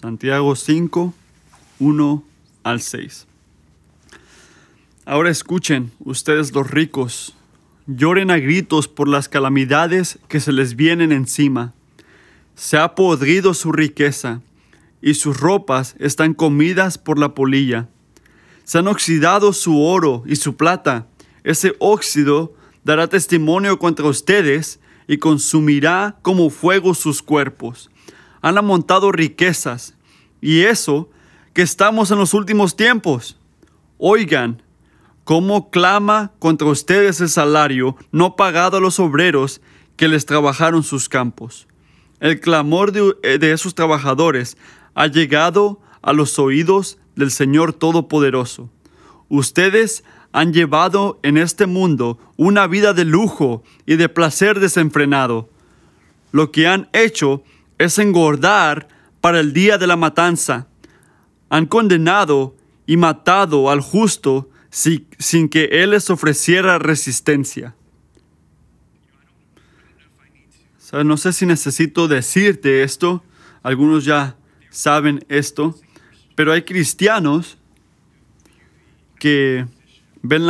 Santiago 5, 1 al 6. Ahora escuchen, ustedes los ricos, lloren a gritos por las calamidades que se les vienen encima. Se ha podrido su riqueza, y sus ropas están comidas por la polilla. Se han oxidado su oro y su plata. Ese óxido dará testimonio contra ustedes y consumirá como fuego sus cuerpos. Han amontado riquezas, y eso que estamos en los últimos tiempos. Oigan, cómo clama contra ustedes el salario no pagado a los obreros que les trabajaron sus campos. El clamor de, eh, de esos trabajadores ha llegado a los oídos del Señor Todopoderoso. Ustedes han llevado en este mundo una vida de lujo y de placer desenfrenado. Lo que han hecho es engordar para el día de la matanza. Han condenado y matado al justo sin que Él les ofreciera resistencia. no sé si necesito decirte esto, algunos ya saben esto, pero hay cristianos que ven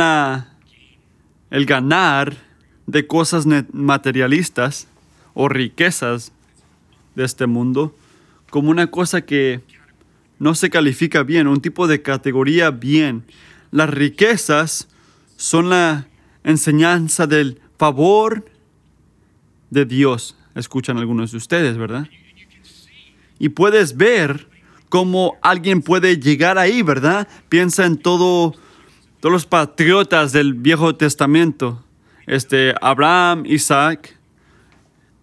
el ganar de cosas materialistas o riquezas de este mundo como una cosa que no se califica bien, un tipo de categoría bien. Las riquezas son la enseñanza del favor de Dios. Escuchan algunos de ustedes, ¿verdad? Y puedes ver cómo alguien puede llegar ahí, ¿verdad? Piensa en todo, todos los patriotas del Viejo Testamento. Este, Abraham, Isaac,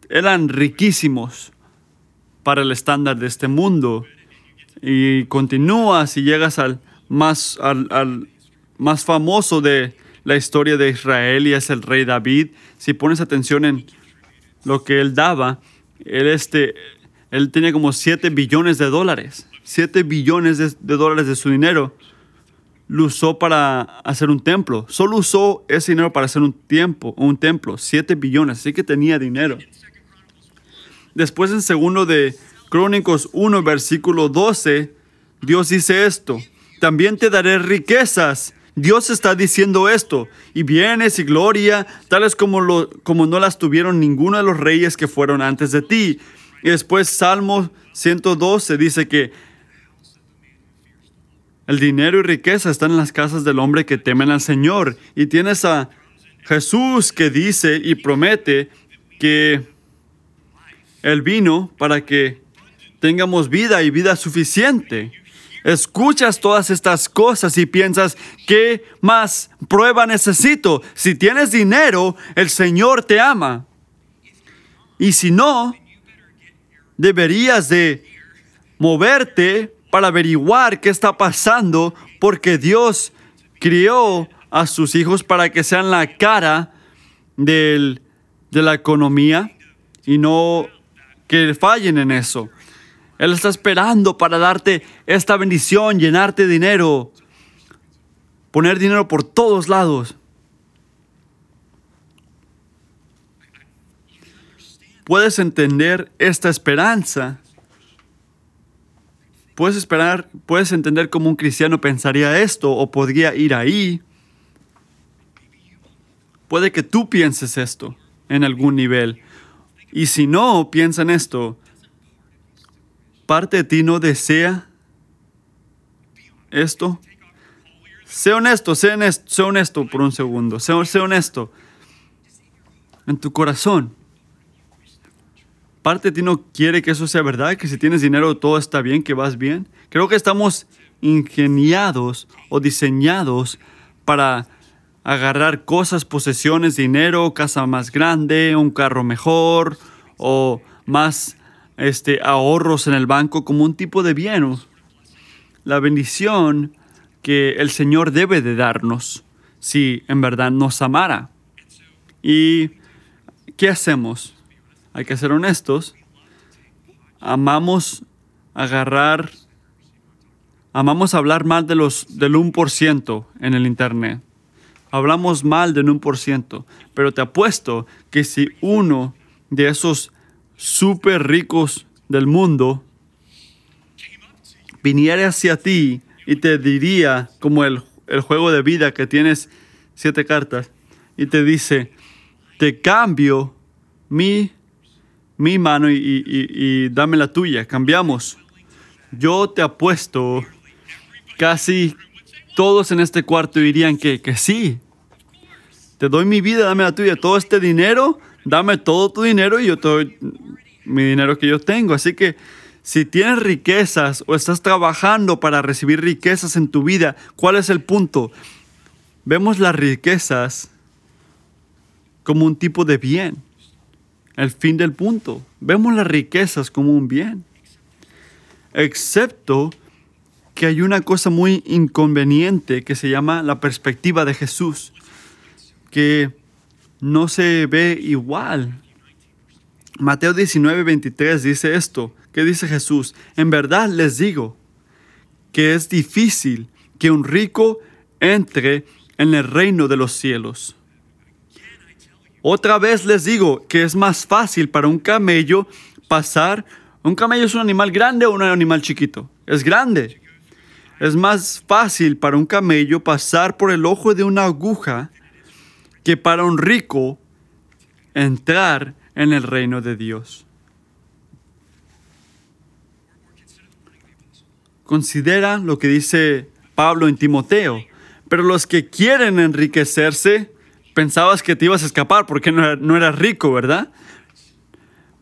eran riquísimos para el estándar de este mundo. Y continúas y llegas al más, al, más famoso de la historia de Israel y es el rey David. Si pones atención en lo que él daba, él, este, él tenía como 7 billones de dólares. 7 billones de, dólares de su dinero lo usó para hacer un templo. Solo usó ese dinero para hacer un, tiempo, un templo. 7 billones. Así que tenía dinero. Después en segundo de Crónicos 1, versículo 12, Dios dice esto. También te daré riquezas. Dios está diciendo esto. Y bienes y gloria, tales como, lo, como no las tuvieron ninguno de los reyes que fueron antes de ti. Y después Salmo 112 dice que el dinero y riqueza están en las casas del hombre que temen al Señor. Y tienes a Jesús que dice y promete que el vino para que tengamos vida y vida suficiente. Escuchas todas estas cosas y piensas, ¿qué más prueba necesito? Si tienes dinero, el Señor te ama. Y si no, deberías de moverte para averiguar qué está pasando, porque Dios crió a sus hijos para que sean la cara de la economía y no que fallen en eso. Él está esperando para darte esta bendición, llenarte de dinero, poner dinero por todos lados. Puedes entender esta esperanza. Puedes esperar, puedes entender cómo un cristiano pensaría esto o podría ir ahí. Puede que tú pienses esto en algún nivel. Y si no, piensa en esto. ¿Parte de ti no desea esto? Sé honesto, sé honesto, honesto por un segundo. Sé, sé honesto. En tu corazón. ¿Parte de ti no quiere que eso sea verdad? Que si tienes dinero todo está bien, que vas bien. Creo que estamos ingeniados o diseñados para agarrar cosas, posesiones, dinero, casa más grande, un carro mejor o más este, ahorros en el banco como un tipo de bien. La bendición que el Señor debe de darnos si en verdad nos amara. ¿Y qué hacemos? Hay que ser honestos. Amamos agarrar, amamos hablar mal de los, del 1% en el Internet hablamos mal de un por ciento, pero te apuesto que si uno de esos súper ricos del mundo viniera hacia ti y te diría, como el, el juego de vida que tienes siete cartas, y te dice, te cambio mi, mi mano y dame la tuya, cambiamos. Yo te apuesto, casi todos en este cuarto dirían que, que sí. Te doy mi vida, dame la tuya. Todo este dinero, dame todo tu dinero y yo te doy mi dinero que yo tengo. Así que si tienes riquezas o estás trabajando para recibir riquezas en tu vida, ¿cuál es el punto? Vemos las riquezas como un tipo de bien. El fin del punto. Vemos las riquezas como un bien. Excepto que hay una cosa muy inconveniente que se llama la perspectiva de Jesús, que no se ve igual. Mateo 19, 23 dice esto. ¿Qué dice Jesús? En verdad les digo que es difícil que un rico entre en el reino de los cielos. Otra vez les digo que es más fácil para un camello pasar. Un camello es un animal grande o un animal chiquito. Es grande. Es más fácil para un camello pasar por el ojo de una aguja que para un rico entrar en el reino de Dios. Considera lo que dice Pablo en Timoteo. Pero los que quieren enriquecerse, pensabas que te ibas a escapar porque no, no eras rico, ¿verdad?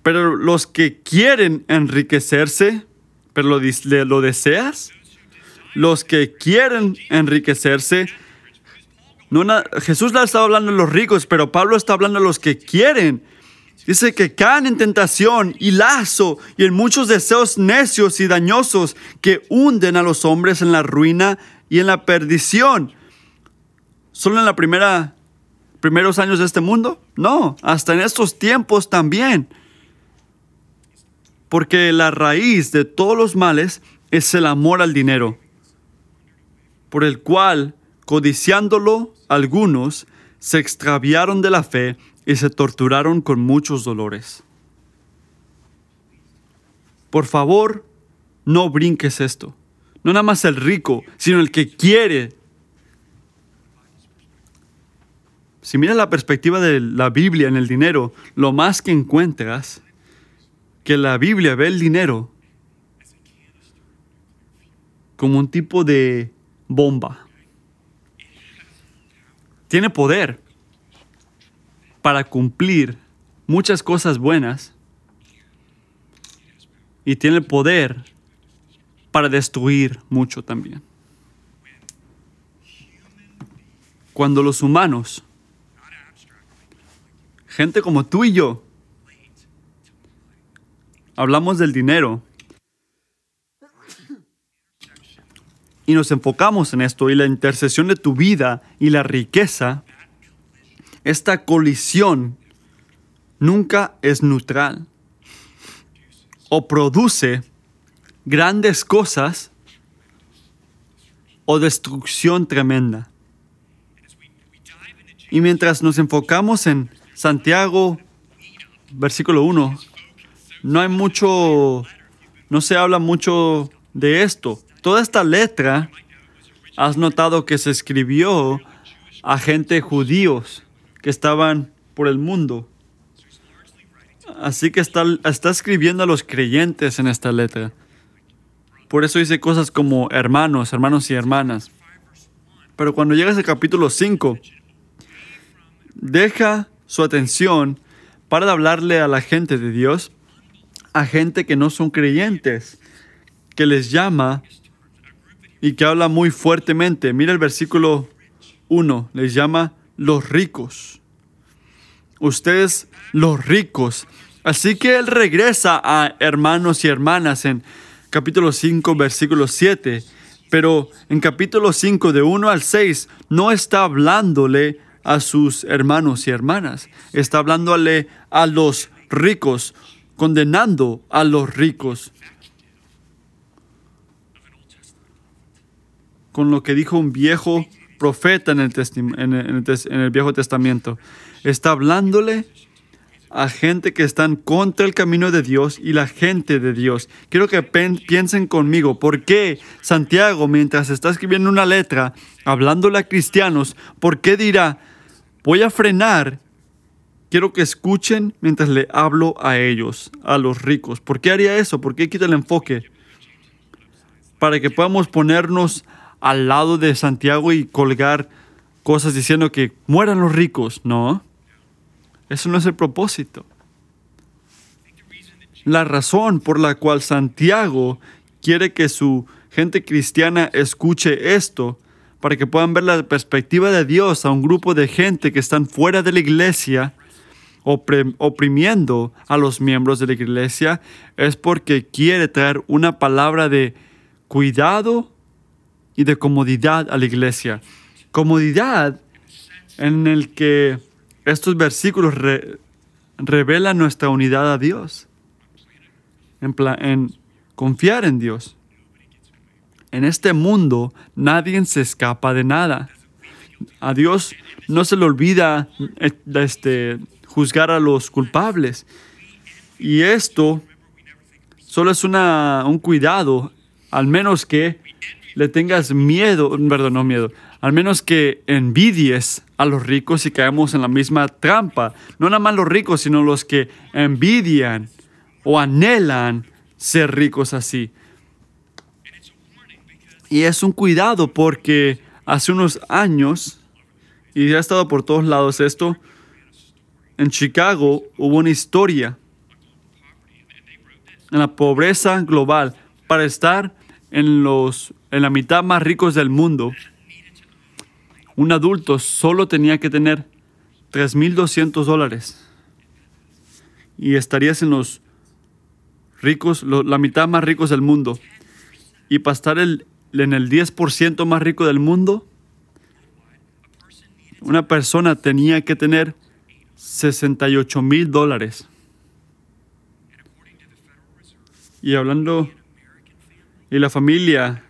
Pero los que quieren enriquecerse, pero lo, lo deseas, los que quieren enriquecerse, Jesús le estaba hablando a los ricos, pero Pablo está hablando a los que quieren. Dice que caen en tentación y lazo y en muchos deseos necios y dañosos que hunden a los hombres en la ruina y en la perdición. ¿Solo en la primera primeros años de este mundo? No, hasta en estos tiempos también. Porque la raíz de todos los males es el amor al dinero, por el cual, codiciándolo, algunos se extraviaron de la fe y se torturaron con muchos dolores. Por favor, no brinques esto. No nada más el rico, sino el que quiere. Si miras la perspectiva de la Biblia en el dinero, lo más que encuentras que la Biblia ve el dinero como un tipo de bomba. Tiene poder para cumplir muchas cosas buenas y tiene poder para destruir mucho también. Cuando los humanos, gente como tú y yo, hablamos del dinero y nos enfocamos en esto y la intercesión de tu vida y la riqueza, esta colisión nunca es neutral o produce grandes cosas o destrucción tremenda. Y mientras nos enfocamos en Santiago, versículo 1, no hay mucho, no se habla mucho de esto. Toda esta letra, has notado que se escribió a gente judíos que estaban por el mundo. Así que está, está escribiendo a los creyentes en esta letra. Por eso dice cosas como hermanos, hermanos y hermanas. Pero cuando llegas al capítulo 5, deja su atención para hablarle a la gente de Dios, a gente que no son creyentes, que les llama y que habla muy fuertemente. Mira el versículo 1, les llama los ricos. Ustedes los ricos. Así que él regresa a hermanos y hermanas en capítulo 5, versículo 7. Pero en capítulo 5, de 1 al 6, no está hablándole a sus hermanos y hermanas. Está hablándole a los ricos, condenando a los ricos. Con lo que dijo un viejo profeta en el, en el Viejo Testamento. Está hablándole a gente que están contra el camino de Dios y la gente de Dios. Quiero que piensen conmigo, ¿por qué Santiago, mientras está escribiendo una letra, hablándole a cristianos, por qué dirá, voy a frenar? Quiero que escuchen mientras le hablo a ellos, a los ricos. ¿Por qué haría eso? ¿Por qué quita el enfoque? Para que podamos ponernos al lado de Santiago y colgar cosas diciendo que mueran los ricos. No. Eso no es el propósito. La razón por la cual Santiago quiere que su gente cristiana escuche esto, para que puedan ver la perspectiva de Dios a un grupo de gente que están fuera de la iglesia, oprimiendo a los miembros de la iglesia, es porque quiere traer una palabra de cuidado y de comodidad a la iglesia. Comodidad en el que estos versículos revelan nuestra unidad a Dios, en, en confiar en Dios. En este mundo nadie se escapa de nada. A Dios no se le olvida eh, este, juzgar a los culpables. Y esto solo es una, un cuidado, al menos que le tengas miedo, perdón, no miedo, al menos que envidies a los ricos y caemos en la misma trampa. No nada más los ricos, sino los que envidian o anhelan ser ricos así. Y es un cuidado porque hace unos años, y ha estado por todos lados esto, en Chicago hubo una historia en la pobreza global para estar en, los, en la mitad más ricos del mundo un adulto solo tenía que tener 3.200 dólares y estarías en los ricos, la mitad más ricos del mundo. Y para estar en el 10% más rico del mundo, una persona tenía que tener 68 mil dólares. Y hablando, y la familia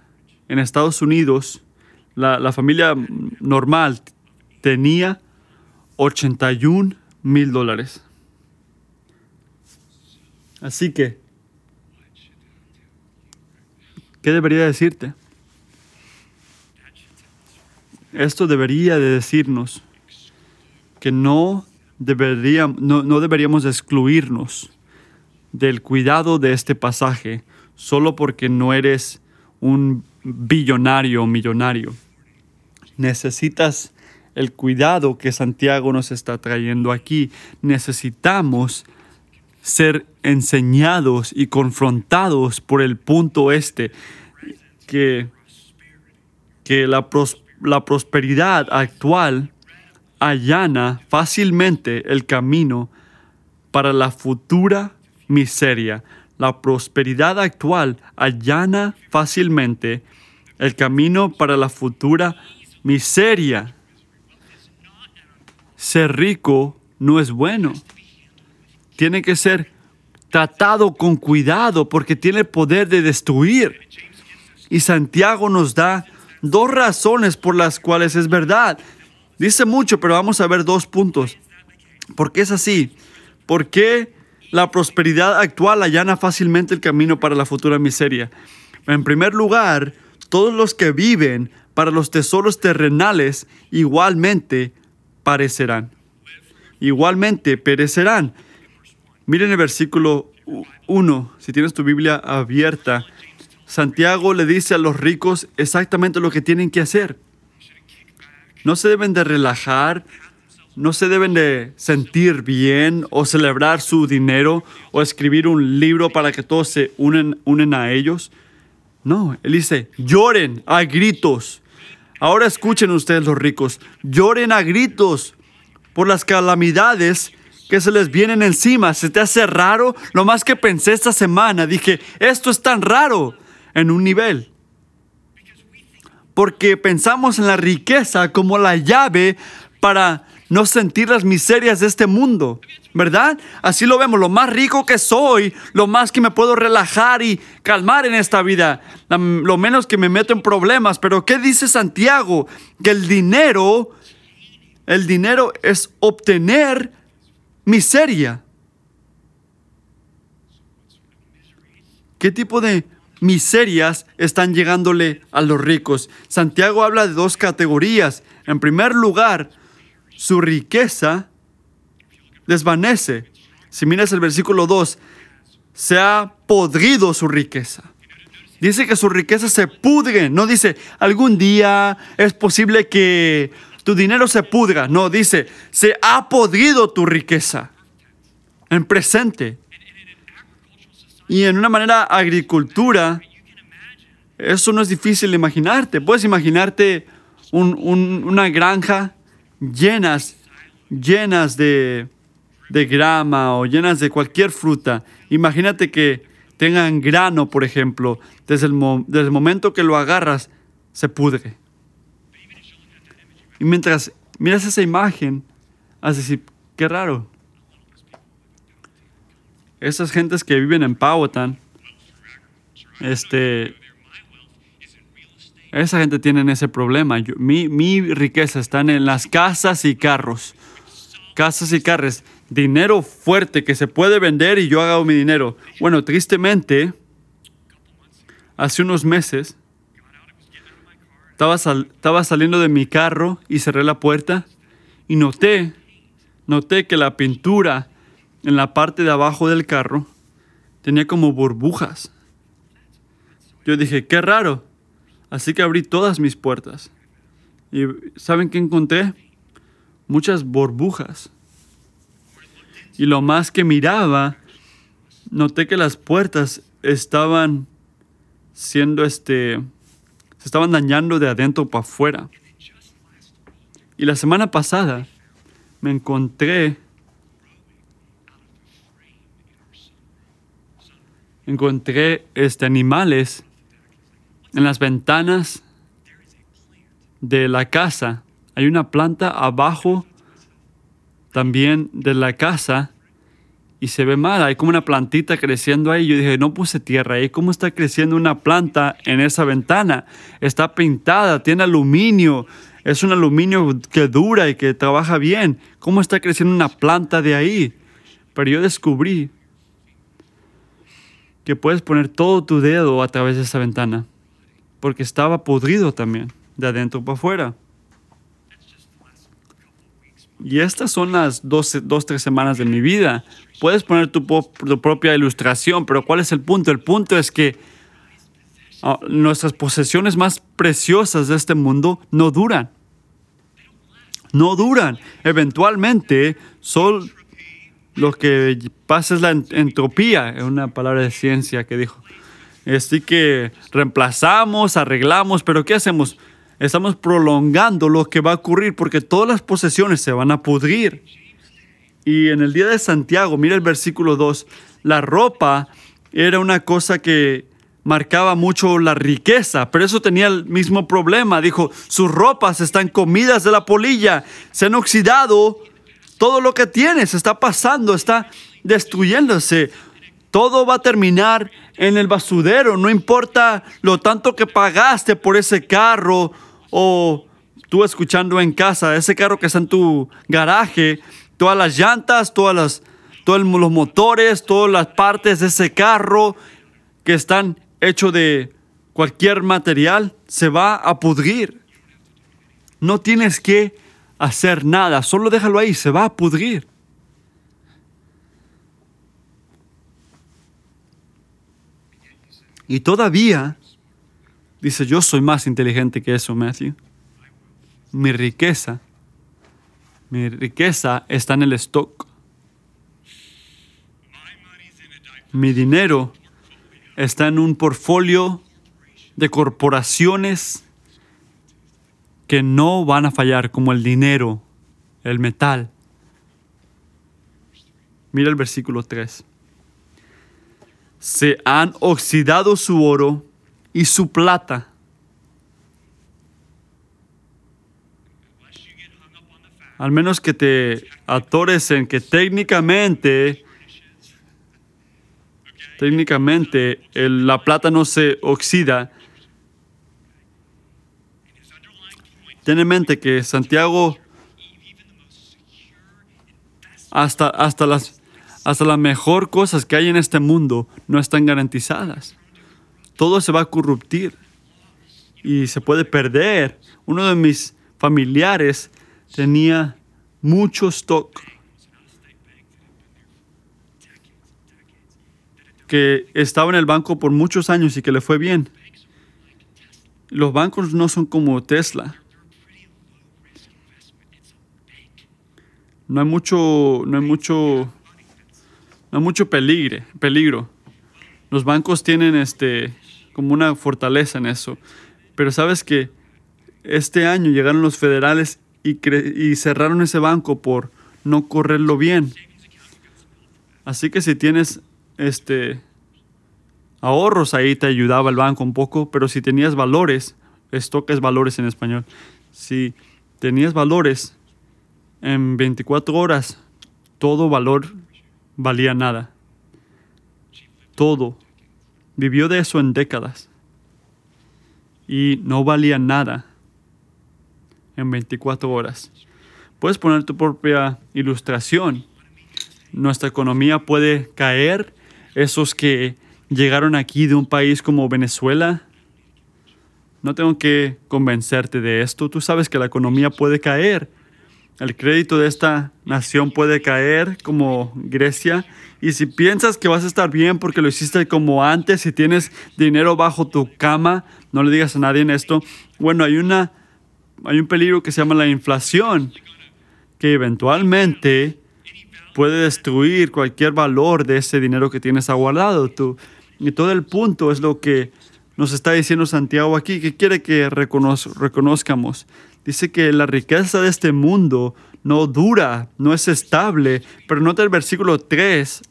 en Estados Unidos, la, familia normal tenía 81 mil dólares. Así que, ¿qué debería decirte? Esto debería de decirnos que no, no, no deberíamos excluirnos del cuidado de este pasaje solo porque no eres un billonario o millonario necesitas el cuidado que Santiago nos está trayendo aquí. Necesitamos ser enseñados y confrontados por el punto este, que, que la, la prosperidad actual allana fácilmente el camino para la futura miseria. La prosperidad actual allana fácilmente el camino para la futura miseria. Ser rico no es bueno. Tiene que ser tratado con cuidado porque tiene el poder de destruir. Y Santiago nos da dos razones por las cuales es verdad. Dice mucho, pero vamos a ver dos puntos. ¿Por qué es así? ¿Por qué la prosperidad actual allana fácilmente el camino para la futura miseria? En primer lugar, todos los que viven para los tesoros terrenales igualmente parecerán. Igualmente perecerán. Miren el versículo 1, si tienes tu Biblia abierta. Santiago le dice a los ricos exactamente lo que tienen que hacer. No se deben de relajar, no se deben de sentir bien o celebrar su dinero o escribir un libro para que todos se unen, unen a ellos. No, él dice, lloren a gritos Ahora escuchen ustedes los ricos, lloren a gritos por las calamidades que se les vienen encima. ¿Se te hace raro? Lo más que pensé esta semana, dije, esto es tan raro en un nivel. Porque pensamos en la riqueza como la llave para no sentir las miserias de este mundo, ¿verdad? Así lo vemos, lo más rico que soy, lo más que me puedo relajar y calmar en esta vida, lo menos que me meto en problemas. Pero ¿qué dice Santiago? Que el dinero, el dinero es obtener miseria. ¿Qué tipo de miserias están llegándole a los ricos? Santiago habla de dos categorías. En primer lugar, su riqueza desvanece. Si miras el versículo 2, se ha podrido su riqueza. Dice que su riqueza se pudre. No dice, algún día es posible que tu dinero se pudra. No, dice, se ha podrido tu riqueza. En presente. Y en una manera agricultura, eso no es difícil de imaginarte. Puedes imaginarte una granja llenas, llenas de, de grama o llenas de cualquier fruta. Imagínate que tengan grano, por ejemplo, desde el, desde el momento que lo agarras, se pudre. Y mientras miras esa imagen, has de decir, qué raro. Esas gentes que viven en Powhatan, este, esa gente tiene ese problema. mi, mi riqueza está en las casas y carros. Casas y carros. Dinero fuerte que se puede vender y yo hago mi dinero. Bueno, tristemente, hace unos meses, estaba, estaba saliendo de mi carro y cerré la puerta y noté, noté que la pintura en la parte de abajo del carro tenía como burbujas. Yo dije, qué raro. Así que abrí todas mis puertas. ¿Y saben qué encontré? Muchas burbujas. Y lo más que miraba, noté que las puertas estaban siendo este se estaban dañando de adentro para afuera. Y la semana pasada me encontré encontré este animales en las ventanas de la casa. Hay una planta abajo también de la casa y se ve mal. Hay como una plantita creciendo ahí. Yo dije, no puse tierra ahí. ¿Cómo está creciendo una planta en esa ventana? Está pintada, tiene aluminio. Es un aluminio que dura y que trabaja bien. ¿Cómo está creciendo una planta de ahí? Pero yo descubrí que puedes poner todo tu dedo a través de esa ventana. Porque estaba podrido también, de adentro para afuera. Y estas son las dos, dos, tres semanas de mi vida. Puedes poner tu, propia ilustración, pero ¿cuál es el punto? El punto es que ah, nuestras posesiones más preciosas de este mundo no duran. No duran. Eventualmente, son lo que pasa es la entropía, es una palabra de ciencia que dijo. Así que reemplazamos, arreglamos, pero ¿qué hacemos? Estamos prolongando lo que va a ocurrir porque todas las posesiones se van a pudrir. Y en el día de Santiago, mira el versículo 2, la ropa era una cosa que marcaba mucho la riqueza, pero eso tenía el mismo problema. Dijo, sus ropas están comidas de la polilla, se han oxidado, todo lo que tienes está pasando, está destruyéndose. Todo va a terminar en el basurero, no importa lo tanto que pagaste por ese carro o tú escuchando en casa, ese carro que está en tu garaje, todas las llantas, todas las, todos los motores, todas las partes de ese carro que están hechos de cualquier material, se va a pudrir. No tienes que hacer nada, solo déjalo ahí, se va a pudrir. Y todavía, dice, yo soy más inteligente que eso, Matthew. Mi riqueza mi riqueza está en el stock. Mi dinero está en un portfolio de corporaciones que no van a fallar, como el dinero, el metal. Mira el versículo 3. Se han oxidado su oro y su plata al menos que te atores en que técnicamente, técnicamente la plata no se oxida. Ten en mente que Santiago hasta, hasta, las, Hasta las mejor cosas que hay en este mundo no están garantizadas. Todo se va a corruptir y se puede perder. Uno de mis familiares tenía mucho stock que estaba en el banco por muchos años y que le fue bien. Los bancos no son como Tesla. No hay mucho, no hay mucho, mucho peligro, peligro. Los bancos tienen este como una fortaleza en eso. Pero sabes que este año llegaron los federales y, y cerraron ese banco por no correrlo bien. Así que si tienes este ahorros ahí te ayudaba el banco un poco, pero si tenías valores, esto que es valores en español, si tenías valores en 24 horas, todo valor valía nada. Todo. Vivió de eso en décadas. Y no valía nada en 24 horas. Puedes poner tu propia ilustración. Nuestra economía puede caer. Esos que llegaron aquí de un país como Venezuela. No tengo que convencerte de esto. Tú sabes que la economía puede caer. El crédito de esta nación puede caer como Grecia. Y si piensas que vas a estar bien porque lo hiciste como antes, si tienes dinero bajo tu cama, no le digas a nadie en esto. Bueno, hay, una, hay un peligro que se llama la inflación, que eventualmente puede destruir cualquier valor de ese dinero que tienes aguardado. Tú, y todo el punto es lo que nos está diciendo Santiago aquí, que quiere que reconozcamos. Dice que la riqueza de este mundo no dura, no es estable, pero nota el versículo 3,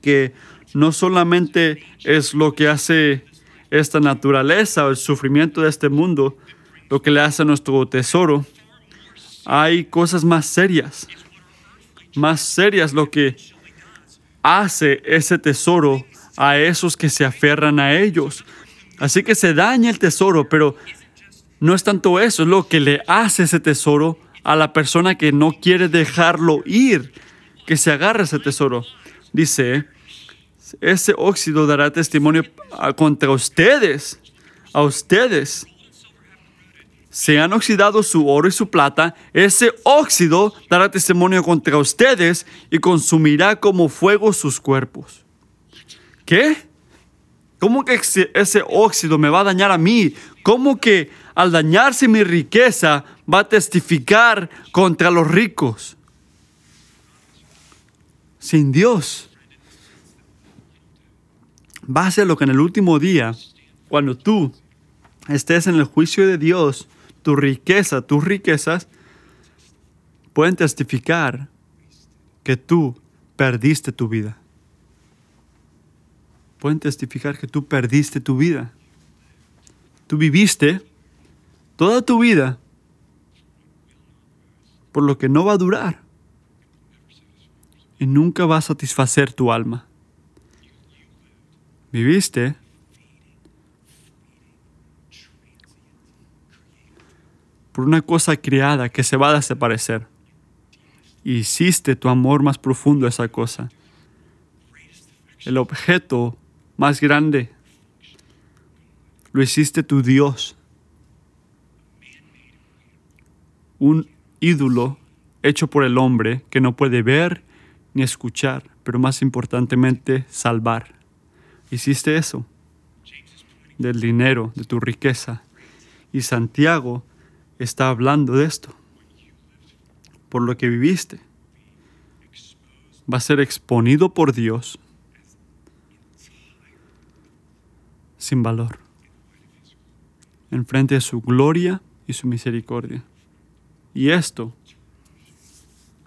que no solamente es lo que hace esta naturaleza o el sufrimiento de este mundo, lo que le hace a nuestro tesoro, hay cosas más serias, más serias lo que hace ese tesoro a esos que se aferran a ellos. Así que se daña el tesoro, pero no es tanto eso, es lo que le hace ese tesoro a la persona que no quiere dejarlo ir, que se agarra ese tesoro. Dice, ese óxido dará testimonio contra ustedes, a ustedes. Se han oxidado su oro y su plata, ese óxido dará testimonio contra ustedes y consumirá como fuego sus cuerpos. ¿Qué? ¿Cómo que ese óxido me va a dañar a mí? ¿Cómo que al dañarse mi riqueza va a testificar contra los ricos? Sin Dios. Va a ser lo que en el último día, cuando tú estés en el juicio de Dios, tu riqueza, tus riquezas, pueden testificar que tú perdiste tu vida pueden testificar que tú perdiste tu vida. Tú viviste toda tu vida por lo que no va a durar y nunca va a satisfacer tu alma. Viviste por una cosa creada que se va a desaparecer. Hiciste tu amor más profundo a esa cosa. El objeto más grande. Lo hiciste tu Dios. Un ídolo hecho por el hombre que no puede ver ni escuchar, pero más importantemente salvar. Hiciste eso del dinero, de tu riqueza. Y Santiago está hablando de esto. Por lo que viviste. Va a ser exponido por Dios sin valor, enfrente de su gloria y su misericordia. Y esto,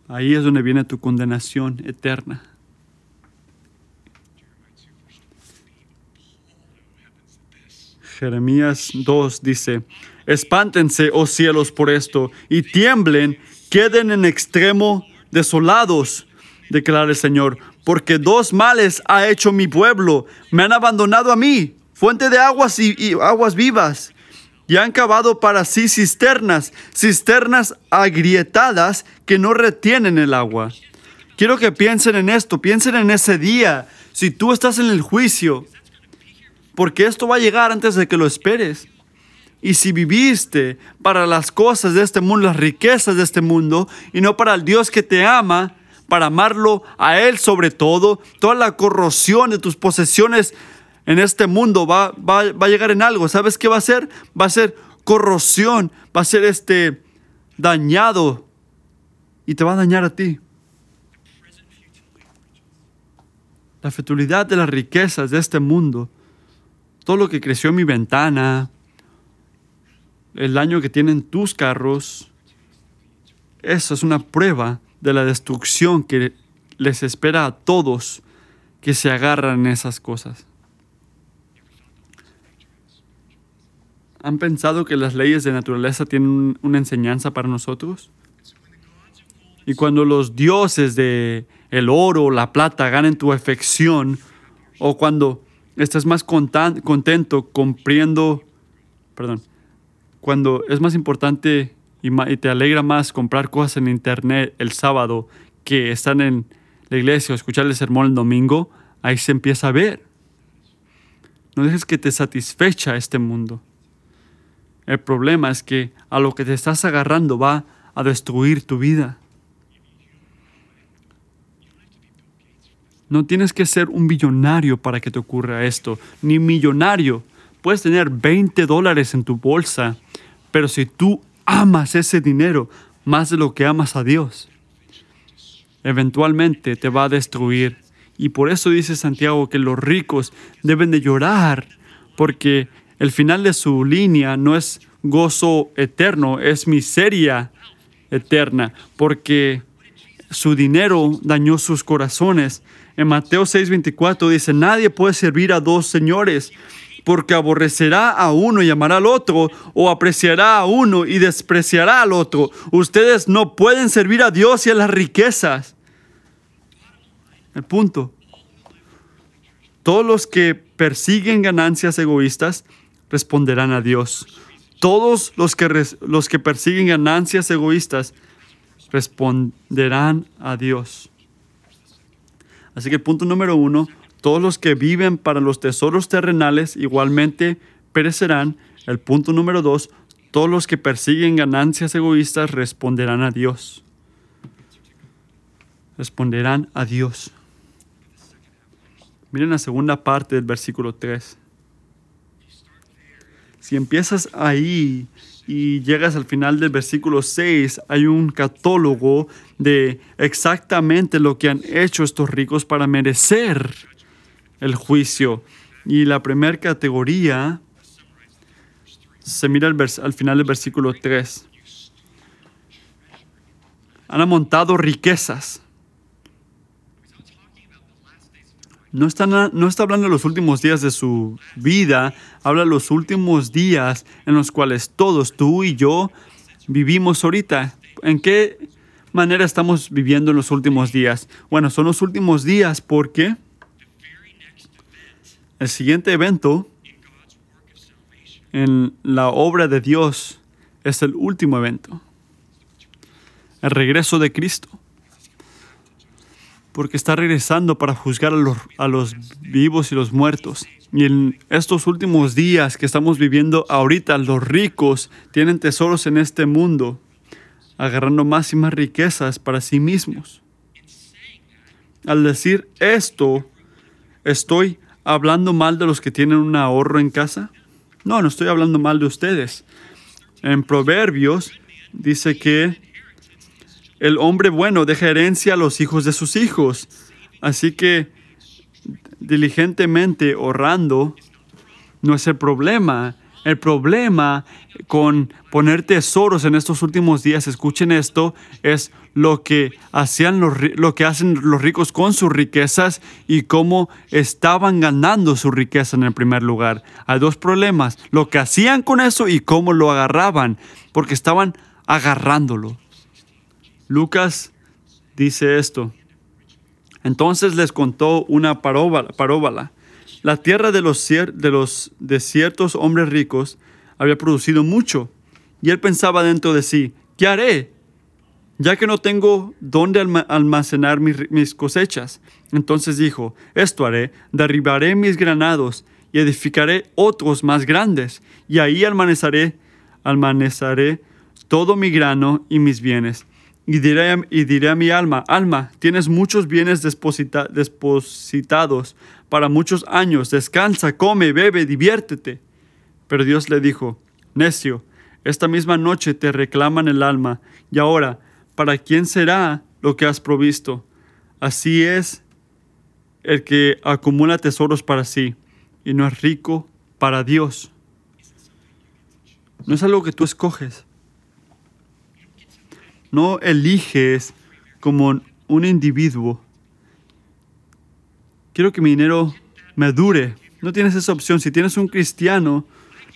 ahí es donde viene tu condenación eterna. Jeremías 2 dice, espántense, oh cielos, por esto, y tiemblen, queden en extremo desolados, declara el Señor, porque dos males ha hecho mi pueblo, me han abandonado a mí, fuente de aguas y, aguas vivas. Y han cavado para sí cisternas, cisternas agrietadas que no retienen el agua. Quiero que piensen en esto, piensen en ese día. Si tú estás en el juicio, porque esto va a llegar antes de que lo esperes. Y si viviste para las cosas de este mundo, las riquezas de este mundo, y no para el Dios que te ama, para amarlo a Él sobre todo, toda la corrosión de tus posesiones en este mundo va, va, va a llegar en algo. ¿Sabes qué va a ser? Va a ser corrosión, va a ser este dañado y te va a dañar a ti. La futilidad de las riquezas de este mundo, todo lo que creció en mi ventana, el daño que tienen tus carros, eso es una prueba de la destrucción que les espera a todos que se agarran esas cosas. ¿Han pensado que las leyes de naturaleza tienen una enseñanza para nosotros? Y cuando los dioses de el oro, la plata ganen tu afección, o cuando estás más contento cumpliendo, perdón, cuando es más importante y, te alegra más comprar cosas en internet el sábado que estar en la iglesia o escuchar el sermón el domingo, ahí se empieza a ver. No dejes que te satisfecha este mundo. El problema es que a lo que te estás agarrando va a destruir tu vida. No tienes que ser un billonario para que te ocurra esto, ni millonario. Puedes tener 20 dólares en tu bolsa, pero si tú amas ese dinero más de lo que amas a Dios, eventualmente te va a destruir. Y por eso dice Santiago que los ricos deben de llorar, porque el final de su línea no es gozo eterno, es miseria eterna, porque su dinero dañó sus corazones. En Mateo 6:24 dice, nadie puede servir a dos señores, porque aborrecerá a uno y amará al otro, o apreciará a uno y despreciará al otro. Ustedes no pueden servir a Dios y a las riquezas. El punto. Todos los que persiguen ganancias egoístas responderán a Dios. Todos los que, los que persiguen ganancias egoístas responderán a Dios. Así que punto número uno, todos los que viven para los tesoros terrenales igualmente perecerán. El punto número dos, todos los que persiguen ganancias egoístas responderán a Dios. Responderán a Dios. Miren la segunda parte del versículo 3. Si empiezas ahí y llegas al final del versículo 6, hay un catálogo de exactamente lo que han hecho estos ricos para merecer el juicio. Y la primera categoría se mira al, al final del versículo 3. Han amontado riquezas No está, no está hablando de los últimos días de su vida, habla de los últimos días en los cuales todos, tú y yo, vivimos ahorita. ¿En qué manera estamos viviendo en los últimos días? Bueno, son los últimos días porque el siguiente evento en la obra de Dios es el último evento, el regreso de Cristo porque está regresando para juzgar a los, a los, vivos y los muertos. Y en estos últimos días que estamos viviendo ahorita, los ricos tienen tesoros en este mundo, agarrando más y más riquezas para sí mismos. Al decir esto, ¿estoy hablando mal de los que tienen un ahorro en casa? No, no estoy hablando mal de ustedes. En Proverbios dice que el hombre bueno deja herencia a los hijos de sus hijos. Así que diligentemente ahorrando no es el problema. El problema con poner tesoros en estos últimos días, escuchen esto, es lo que, hacían los, lo que hacen los ricos con sus riquezas y cómo estaban ganando su riqueza en el primer lugar. Hay dos problemas, lo que hacían con eso y cómo lo agarraban, porque estaban agarrándolo. Lucas dice esto. Entonces les contó una paróbala. La tierra de los, de los desiertos hombres ricos había producido mucho. Y él pensaba dentro de sí, ¿qué haré? ya que no tengo dónde alma- almacenar mis, mis cosechas. Entonces dijo, esto haré, derribaré mis granados y edificaré otros más grandes, y ahí almacenaré, almacenaré todo mi grano y mis bienes. Y diré, y diré a mi alma, alma, tienes muchos bienes deposita- depositados para muchos años, descansa, come, bebe, diviértete. Pero Dios le dijo, necio, esta misma noche te reclaman el alma, y ahora, ¿para quién será lo que has provisto? Así es el que acumula tesoros para sí, y no es rico para Dios. No es algo que tú escoges. No eliges como un individuo. Quiero que mi dinero me dure. No tienes esa opción. Si tienes un cristiano,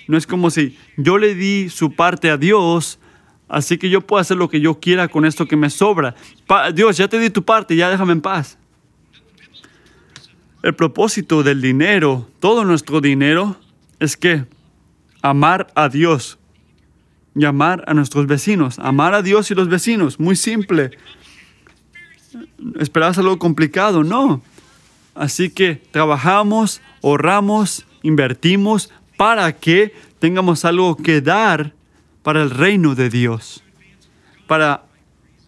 no es como si yo le di su parte a Dios, así que yo puedo hacer lo que yo quiera con esto que me sobra. Dios, ya te di tu parte, ya déjame en paz. El propósito del dinero, todo nuestro dinero, es que amar a Dios y amar a nuestros vecinos. Amar a Dios y los vecinos, muy simple. ¿Esperabas algo complicado? No. Así que trabajamos, ahorramos, invertimos para que tengamos algo que dar para el reino de Dios, para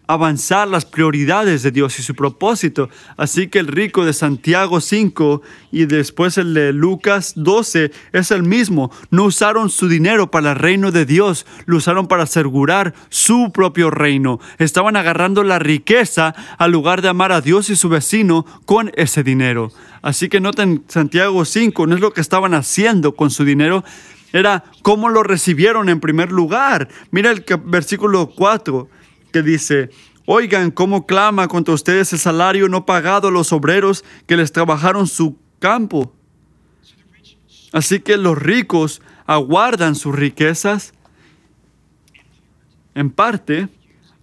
avanzar las prioridades de Dios y su propósito. Así que el rico de Santiago 5 y después el de Lucas 12 es el mismo. No usaron su dinero para el reino de Dios, lo usaron para asegurar su propio reino. Estaban agarrando la riqueza al lugar de amar a Dios y su vecino con ese dinero. Así que noten Santiago 5, no es lo que estaban haciendo con su dinero, era cómo lo recibieron en primer lugar. Mira el versículo 4 que dice, oigan cómo clama contra ustedes el salario no pagado a los obreros que les trabajaron su campo. Así que los ricos aguardan sus riquezas en parte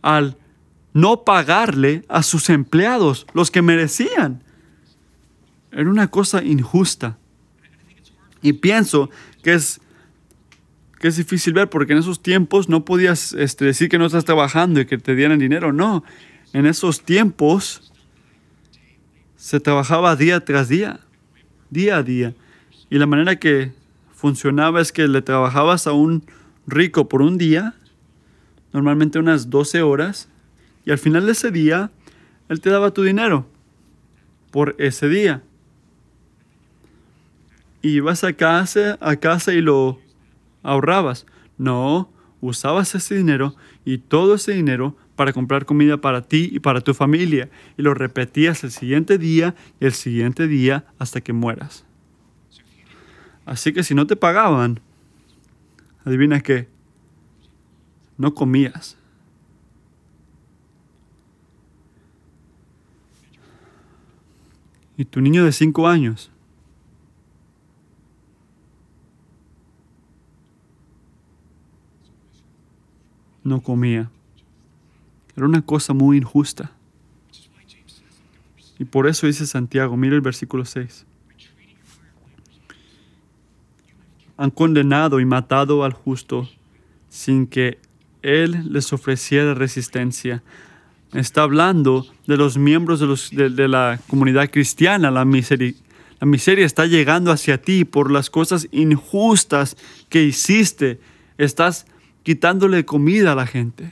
al no pagarle a sus empleados los que merecían. Era una cosa injusta. Y pienso que es que es difícil ver porque en esos tiempos no podías este, decir que no estás trabajando y que te dieran dinero. No, en esos tiempos se trabajaba día tras día, día a día. Y la manera que funcionaba es que le trabajabas a un rico por un día, normalmente unas 12 horas, y al final de ese día, él te daba tu dinero por ese día. Y vas a casa, a casa y lo ahorrabas. No, usabas ese dinero y todo ese dinero para comprar comida para ti y para tu familia. Y lo repetías el siguiente día y el siguiente día hasta que mueras. Así que si no te pagaban, adivina qué, no comías. Y tu niño de cinco años no comía. Era una cosa muy injusta. Y por eso dice Santiago, mira el versículo 6. Han condenado y matado al justo sin que él les ofreciera resistencia. Está hablando de los miembros de, la comunidad cristiana. La miseria, la miseria está llegando hacia ti por las cosas injustas que hiciste. Estás quitándole comida a la gente.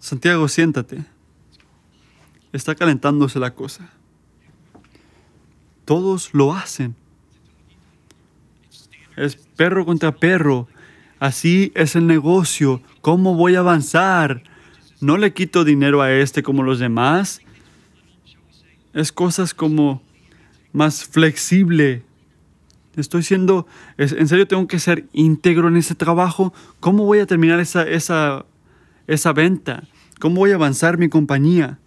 Santiago, siéntate. Está calentándose la cosa. Todos lo hacen. Es perro contra perro. Así es el negocio. ¿Cómo voy a avanzar? No le quito dinero a este como los demás. Es cosas como más flexible. Estoy siendo, en serio tengo que ser íntegro en ese trabajo. ¿Cómo voy a terminar esa, esa, esa venta? ¿Cómo voy a avanzar mi compañía?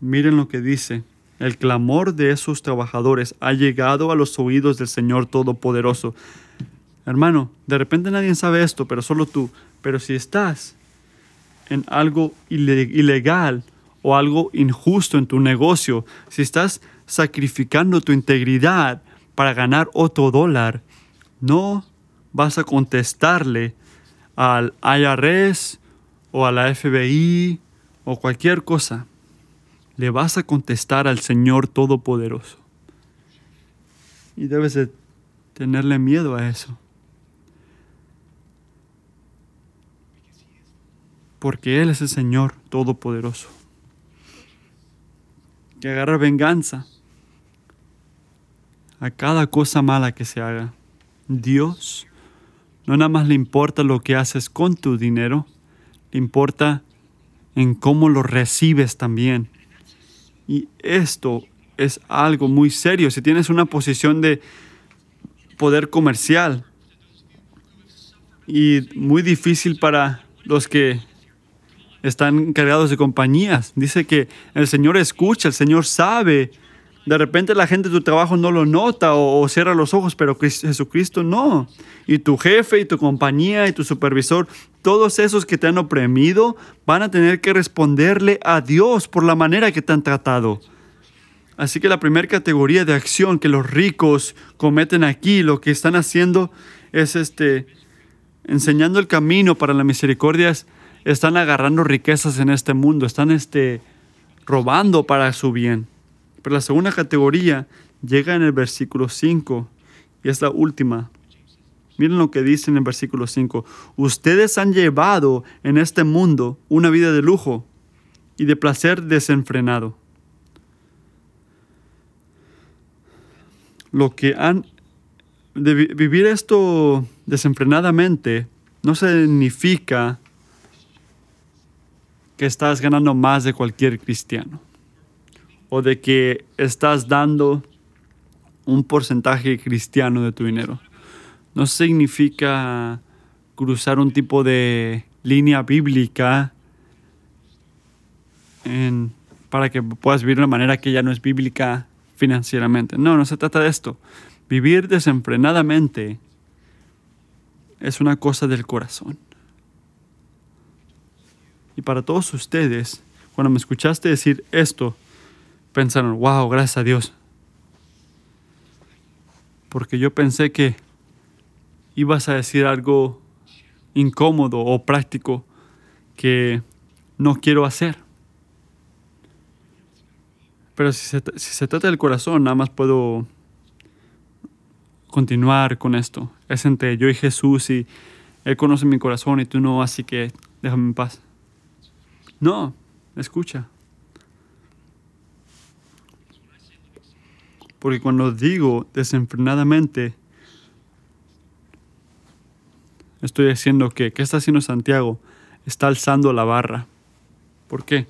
Miren lo que dice. El clamor de esos trabajadores ha llegado a los oídos del Señor Todopoderoso. Hermano, de repente nadie sabe esto, pero solo tú. Pero si estás en algo ile- ilegal o algo injusto en tu negocio, si estás sacrificando tu integridad para ganar otro dólar, no vas a contestarle al IRS o a la FBI o cualquier cosa. Le vas a contestar al Señor Todopoderoso. Y debes de tenerle miedo a eso. Porque Él es el Señor Todopoderoso. Que agarra venganza a cada cosa mala que se haga. Dios no nada más le importa lo que haces con tu dinero, le importa en cómo lo recibes también. Y esto es algo muy serio. Si tienes una posición de poder comercial y muy difícil para los que están encargados de compañías. Dice que el Señor escucha, el Señor sabe. De repente la gente de tu trabajo no lo nota o, cierra los ojos, pero Jesucristo no. Y tu jefe y tu compañía y tu supervisor, todos esos que te han oprimido, van a tener que responderle a Dios por la manera que te han tratado. Así que la primera categoría de acción que los ricos cometen aquí, lo que están haciendo es este enseñando el camino para la misericordia, están agarrando riquezas en este mundo, están este robando para su bien. Pero la segunda categoría llega en el versículo 5 y es la última. Miren lo que dice en el versículo 5. Ustedes han llevado en este mundo una vida de lujo y de placer desenfrenado lo que han de vivir esto desenfrenadamente no significa que estás ganando más de cualquier cristiano o de que estás dando un porcentaje cristiano de tu dinero. No significa cruzar un tipo de línea bíblica para que puedas vivir de una manera que ya no es bíblica financieramente. No, no se trata de esto. Vivir desenfrenadamente es una cosa del corazón. Y para todos ustedes, cuando me escuchaste decir esto, pensaron, wow, gracias a Dios. Porque yo pensé que ibas a decir algo incómodo o práctico que no quiero hacer. Pero si se, trata del corazón, nada más puedo continuar con esto. Es entre yo y Jesús y Él conoce mi corazón y tú no, así que déjame en paz. No, escucha. Porque cuando digo desenfrenadamente, estoy diciendo que, ¿qué está haciendo Santiago? Está alzando la barra. ¿Por qué?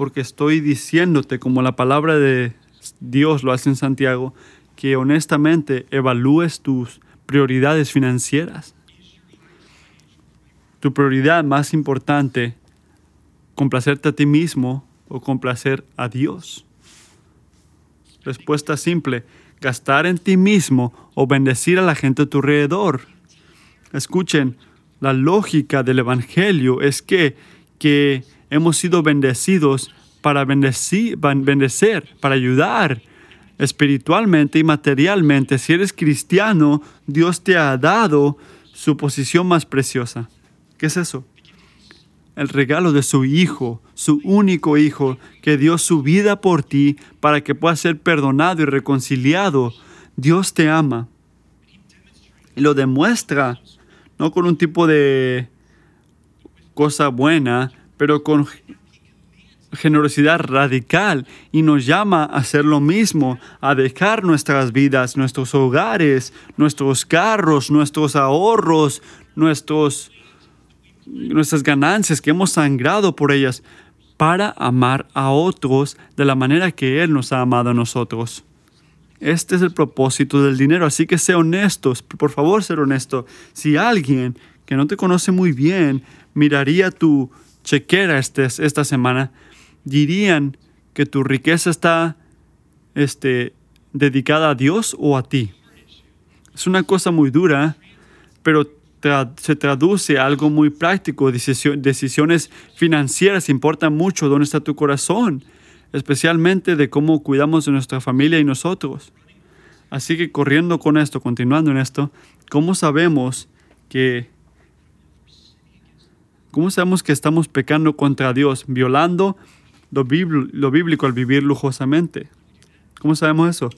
porque estoy diciéndote, como la palabra de Dios lo hace en Santiago, que honestamente evalúes tus prioridades financieras. Tu prioridad más importante, complacerte a ti mismo o complacer a Dios. Respuesta simple, gastar en ti mismo o bendecir a la gente a tu alrededor. Escuchen, la lógica del Evangelio es que, que hemos sido bendecidos para bendecir, bendecer, para ayudar espiritualmente y materialmente. Si eres cristiano, Dios te ha dado su posición más preciosa. ¿Qué es eso? El regalo de su Hijo, su único Hijo, que dio su vida por ti para que puedas ser perdonado y reconciliado. Dios te ama. Y lo demuestra, no con un tipo de cosa buena, pero con generosidad radical y nos llama a hacer lo mismo, a dejar nuestras vidas, nuestros hogares, nuestros carros, nuestros ahorros, nuestros, nuestras ganancias que hemos sangrado por ellas para amar a otros de la manera que Él nos ha amado a nosotros. Este es el propósito del dinero, así que sé honestos, por favor, ser honesto. Si alguien que no te conoce muy bien miraría tu chequera este, esta semana, dirían que tu riqueza está este, dedicada a Dios o a ti. Es una cosa muy dura, pero se traduce a algo muy práctico. decisiones financieras importan mucho dónde está tu corazón, especialmente de cómo cuidamos de nuestra familia y nosotros. Así que corriendo con esto, continuando en esto, ¿cómo sabemos que cómo sabemos que estamos pecando contra Dios, violando lo, lo bíblico al vivir lujosamente? ¿Cómo sabemos eso?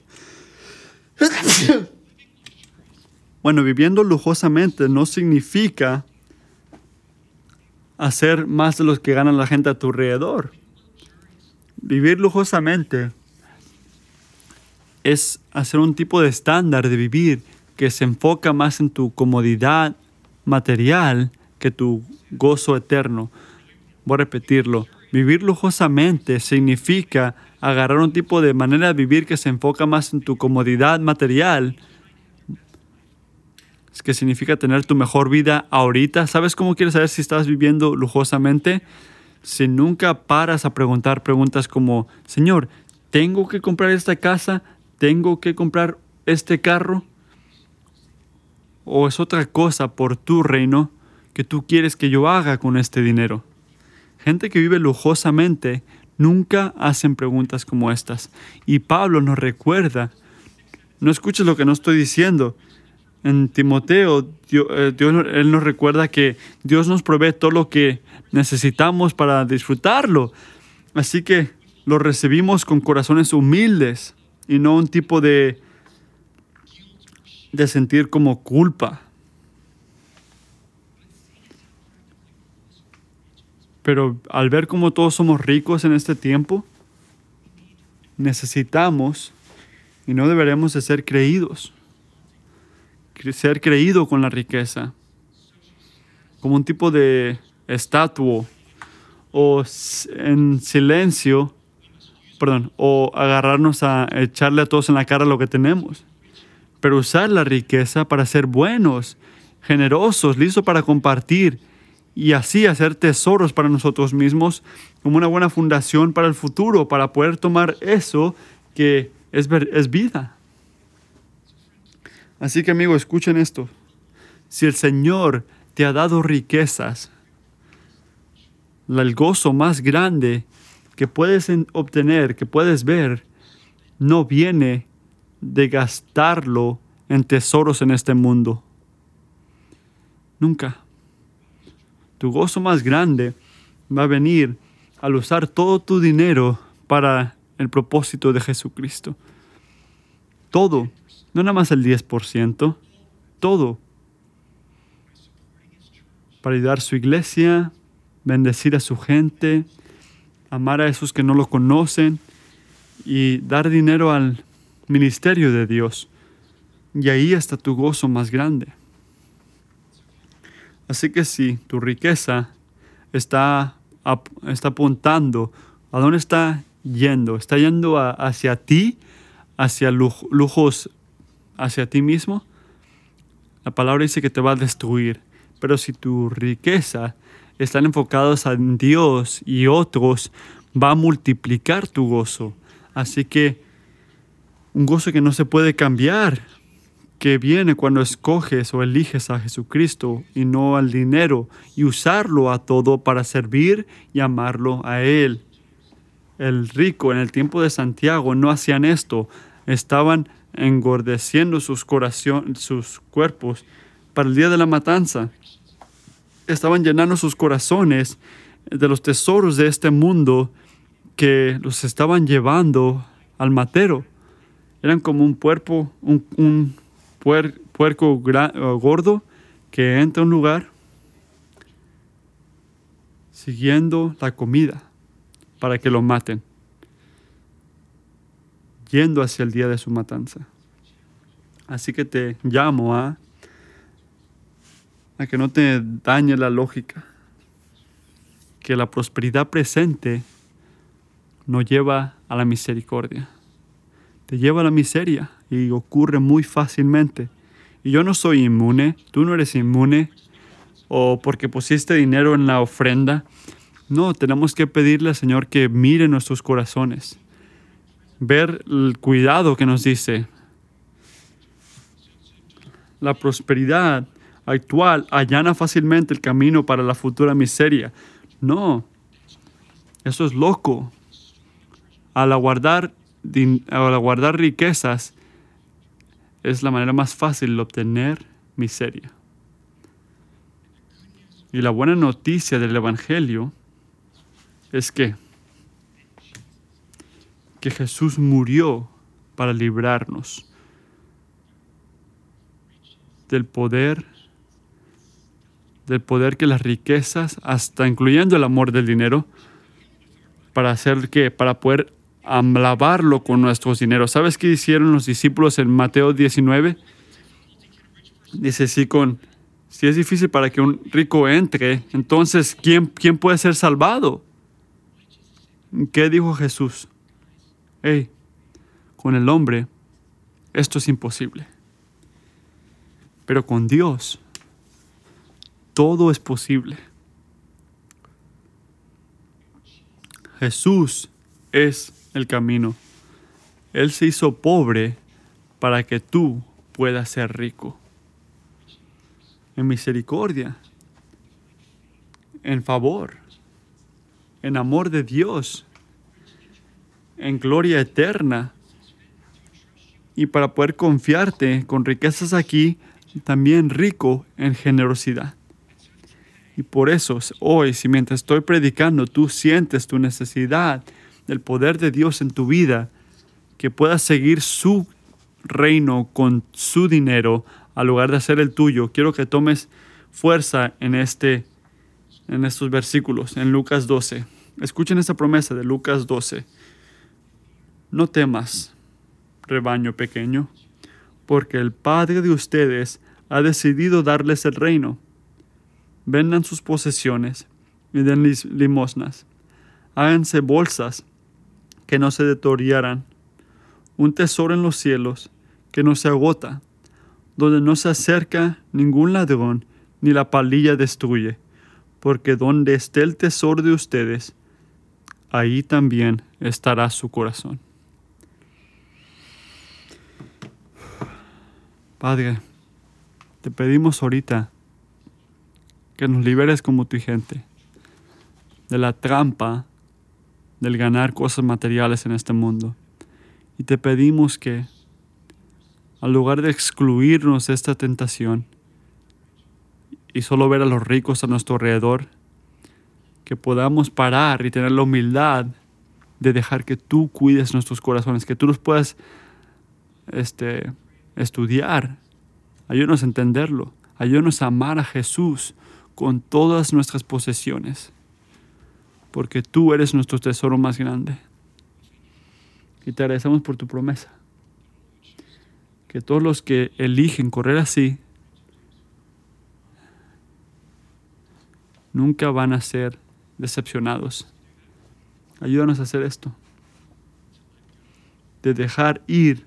Bueno, viviendo lujosamente no significa hacer más de los que ganan la gente a tu alrededor. Vivir lujosamente es hacer un tipo de estándar de vivir que se enfoca más en tu comodidad material que tu gozo eterno. Voy a repetirlo. Vivir lujosamente significa agarrar un tipo de manera de vivir que se enfoca más en tu comodidad material. Es que significa tener tu mejor vida ahorita. ¿Sabes cómo quieres saber si estás viviendo lujosamente? Si nunca paras a preguntar preguntas como, Señor, ¿tengo que comprar esta casa? ¿Tengo que comprar este carro? ¿O es otra cosa por tu reino que tú quieres que yo haga con este dinero? Gente que vive lujosamente nunca hacen preguntas como estas. Y Pablo nos recuerda, no escuches lo que no estoy diciendo. En Timoteo, Dios, eh, Él nos recuerda que Dios nos provee todo lo que necesitamos para disfrutarlo. Así que lo recibimos con corazones humildes y no un tipo de, de sentir como culpa. Pero al ver cómo todos somos ricos en este tiempo, necesitamos y no deberemos de ser creídos. Ser creído con la riqueza. Como un tipo de estatua o en silencio perdón, o agarrarnos a echarle a todos en la cara lo que tenemos, pero usar la riqueza para ser buenos, generosos, listos para compartir y así hacer tesoros para nosotros mismos como una buena fundación para el futuro, para poder tomar eso que es, es vida. Así que amigo, escuchen esto. Si el Señor te ha dado riquezas, el gozo más grande que puedes obtener, que puedes ver, no viene de gastarlo en tesoros en este mundo. Nunca. Tu gozo más grande va a venir al usar todo tu dinero para el propósito de Jesucristo. Todo, no nada más el 10%, todo. Para ayudar a su iglesia, bendecir a su gente, amar a esos que no lo conocen y dar dinero al ministerio de Dios. Y ahí está tu gozo más grande. Así que si tu riqueza está, está apuntando, ¿a dónde está yendo? ¿Está yendo hacia ti, hacia lujos, hacia ti mismo? La palabra dice que te va a destruir. Pero si tu riqueza están enfocados en Dios y otros, va a multiplicar tu gozo. Así que un gozo que no se puede cambiar, que viene cuando escoges o eliges a Jesucristo y no al dinero y usarlo a todo para servir y amarlo a Él. El rico en el tiempo de Santiago no hacían esto, estaban engordeciendo sus, sus cuerpos para el día de la matanza estaban llenando sus corazones de los tesoros de este mundo que los estaban llevando al matero. Eran como un puerco, un, puerco gordo que entra a un lugar siguiendo la comida para que lo maten, yendo hacia el día de su matanza. Así que te llamo a a que no te dañe la lógica, que la prosperidad presente no lleva a la misericordia, te lleva a la miseria y ocurre muy fácilmente. Y yo no soy inmune, tú no eres inmune, o porque pusiste dinero en la ofrenda. No, tenemos que pedirle al Señor que mire nuestros corazones, ver el cuidado que nos dice. La prosperidad actual allana fácilmente el camino para la futura miseria. No, eso es loco. Al aguardar, al aguardar riquezas, es la manera más fácil de obtener miseria. Y la buena noticia del Evangelio es que, que Jesús murió para librarnos del poder, del poder que las riquezas, hasta incluyendo el amor del dinero, para hacer que, para poder lavarlo con nuestros dineros. ¿Sabes qué hicieron los discípulos en Mateo 19? Dice sí con si es difícil para que un rico entre, entonces ¿quién, quién puede ser salvado? ¿Qué dijo Jesús? Hey, con el hombre esto es imposible. Pero con Dios todo es posible. Jesús es el camino. Él se hizo pobre para que tú puedas ser rico. En misericordia, en favor, en amor de Dios, en gloria eterna. Y para poder confiarte con riquezas aquí, también rico en generosidad. Y por eso hoy, si mientras estoy predicando tú sientes tu necesidad del poder de Dios en tu vida, que puedas seguir su reino con su dinero al lugar de hacer el tuyo. Quiero que tomes fuerza en este en estos versículos en Lucas 12. Escuchen esta promesa de Lucas 12. No temas, rebaño pequeño, porque el Padre de ustedes ha decidido darles el reino. Vendan sus posesiones y den limosnas. Háganse bolsas que no se deterioran, un tesoro en los cielos que no se agota, donde no se acerca ningún ladrón ni la palilla destruye, porque donde esté el tesoro de ustedes, ahí también estará su corazón. Padre, te pedimos ahorita que nos liberes como tu gente de la trampa del ganar cosas materiales en este mundo. Y te pedimos que, al lugar de excluirnos de esta tentación y solo ver a los ricos a nuestro alrededor, que podamos parar y tener la humildad de dejar que tú cuides nuestros corazones, que tú los puedas este, estudiar. Ayúdanos a entenderlo. Ayúdanos a amar a Jesús con todas nuestras posesiones porque tú eres nuestro tesoro más grande. Y te agradecemos por tu promesa. Que todos los que eligen correr así, nunca van a ser decepcionados. Ayúdanos a hacer esto. De dejar ir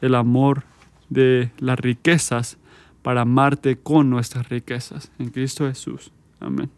el amor de las riquezas para amarte con nuestras riquezas. En Cristo Jesús. Amén.